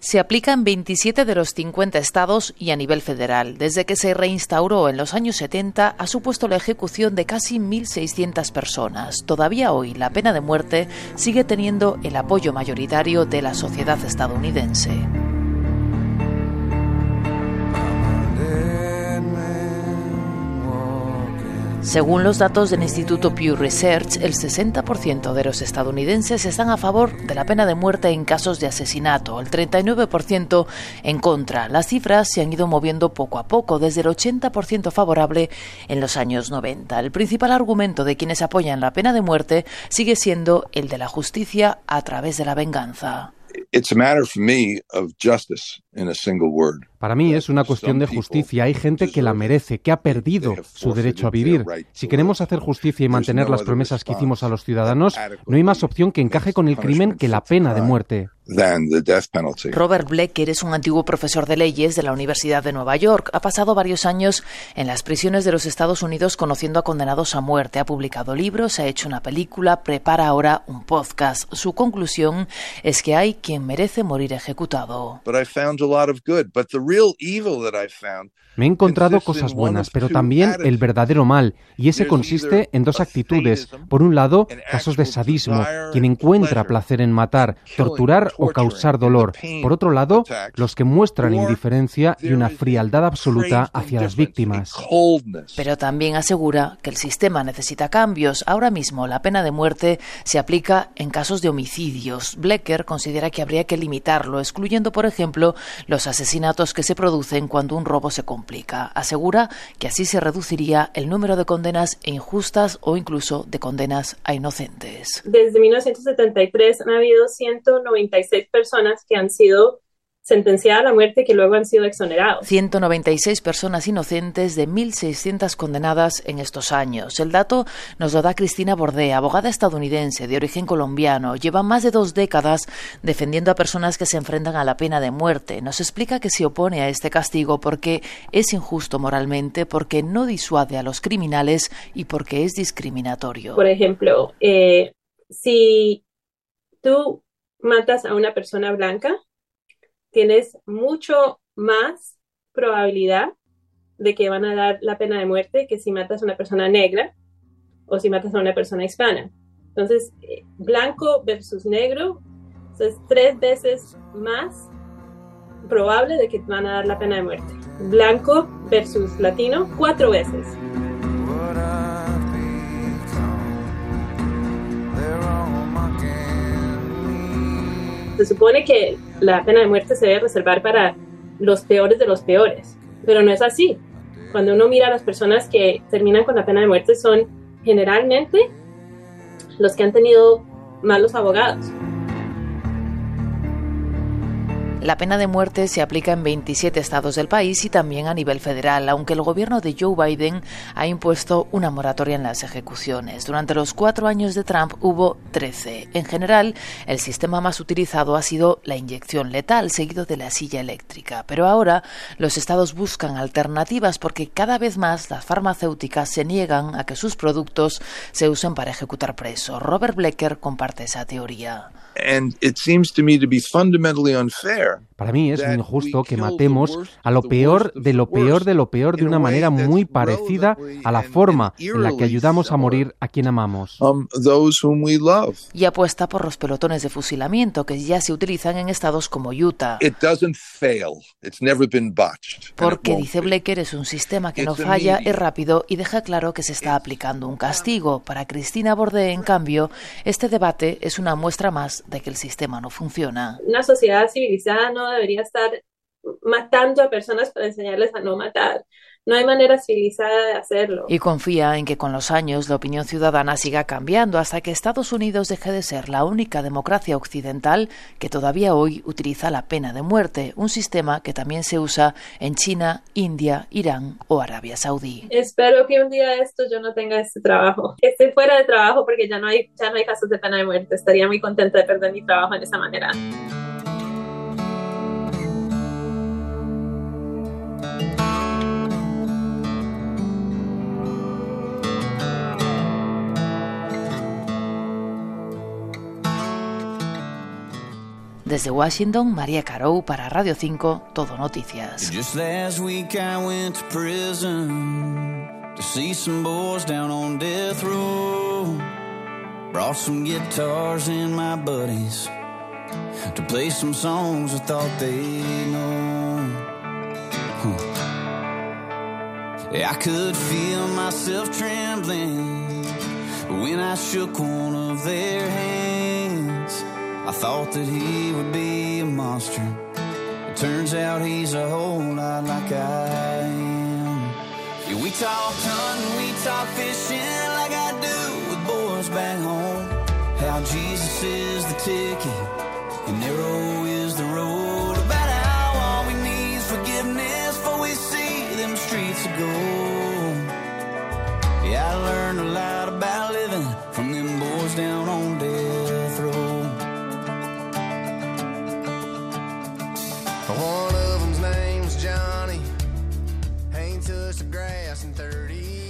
Se aplica en 27 de los 50 estados y a nivel federal. Desde que se reinstauró en los años 70 ha supuesto la ejecución de casi 1.600 personas. Todavía hoy la pena de muerte sigue teniendo el apoyo mayoritario de la sociedad estadounidense. Según los datos del Instituto Pew Research, el 60% de los estadounidenses están a favor de la pena de muerte en casos de asesinato, el 39% en contra. Las cifras se han ido moviendo poco a poco, desde el 80% favorable en los años 90. El principal argumento de quienes apoyan la pena de muerte sigue siendo el de la justicia a través de la venganza. Para mí es una cuestión de justicia. Hay gente que la merece, que ha perdido su derecho a vivir. Si queremos hacer justicia y mantener las promesas que hicimos a los ciudadanos, no hay más opción que encaje con el crimen que la pena de muerte. Robert Blecker es un antiguo profesor de leyes de la Universidad de Nueva York. Ha pasado varios años en las prisiones de los Estados Unidos conociendo a condenados a muerte. Ha publicado libros, ha hecho una película, prepara ahora un podcast. Su conclusión es que hay quien merece morir ejecutado. Me he encontrado cosas buenas, pero también el verdadero mal, y ese consiste en dos actitudes. Por un lado, casos de sadismo, quien encuentra placer en matar, torturar o causar dolor. Por otro lado, los que muestran indiferencia y una frialdad absoluta hacia las víctimas. Pero también asegura que el sistema necesita cambios. Ahora mismo la pena de muerte se aplica en casos de homicidios. Blecker considera que habría que limitarlo, excluyendo, por ejemplo, los asesinatos que se producen cuando un robo se complica. Asegura que así se reduciría el número de condenas injustas o incluso de condenas a inocentes. Desde 1973 han habido 196 personas que han sido sentenciada a la muerte que luego han sido exonerados. 196 personas inocentes de 1.600 condenadas en estos años. El dato nos lo da Cristina Bordé, abogada estadounidense de origen colombiano. Lleva más de dos décadas defendiendo a personas que se enfrentan a la pena de muerte. Nos explica que se opone a este castigo porque es injusto moralmente, porque no disuade a los criminales y porque es discriminatorio. Por ejemplo, eh, si tú matas a una persona blanca, tienes mucho más probabilidad de que van a dar la pena de muerte que si matas a una persona negra o si matas a una persona hispana. Entonces, eh, blanco versus negro es tres veces más probable de que van a dar la pena de muerte. Blanco versus latino, cuatro veces. Se supone que la pena de muerte se debe reservar para los peores de los peores, pero no es así. Cuando uno mira a las personas que terminan con la pena de muerte son generalmente los que han tenido malos abogados. La pena de muerte se aplica en 27 estados del país y también a nivel federal, aunque el gobierno de Joe Biden ha impuesto una moratoria en las ejecuciones. Durante los cuatro años de Trump hubo 13. En general, el sistema más utilizado ha sido la inyección letal, seguido de la silla eléctrica. Pero ahora los estados buscan alternativas porque cada vez más las farmacéuticas se niegan a que sus productos se usen para ejecutar presos. Robert Blecker comparte esa teoría. Para mí es injusto que matemos a lo peor de lo peor de lo peor de una manera muy parecida a la forma en la que ayudamos a morir a quien amamos. Um, y apuesta por los pelotones de fusilamiento que ya se utilizan en estados como Utah. Porque, dice Blecker, es un sistema que no falla, es rápido y deja claro que se está aplicando un castigo. Para Cristina Borde, en cambio, este debate es una muestra más de que el sistema no funciona. Una sociedad civilizada no debería estar matando a personas para enseñarles a no matar. No hay manera civilizada de hacerlo. Y confía en que con los años la opinión ciudadana siga cambiando hasta que Estados Unidos deje de ser la única democracia occidental que todavía hoy utiliza la pena de muerte, un sistema que también se usa en China, India, Irán o Arabia Saudí. Espero que un día esto yo no tenga este trabajo, que esté fuera de trabajo porque ya no hay ya no hay casos de pena de muerte. Estaría muy contenta de perder mi trabajo en esa manera. Desde Washington, María Carou para Radio 5, Todo Noticias. Just last week I went to prison to see some boys down on death row. Brought some guitars and my buddies to play some songs I thought they'd know. I could feel myself trembling when I shook one of their hands. I thought that he would be a monster. It turns out he's a whole lot like I am. Yeah, we talk hunting, we talk fishing like I do with boys back home. How Jesus is the ticket and narrow is the road. About how all we need is forgiveness before we see them streets of gold. Yeah, I learned a lot about living from them boys down on Tussock grass in 30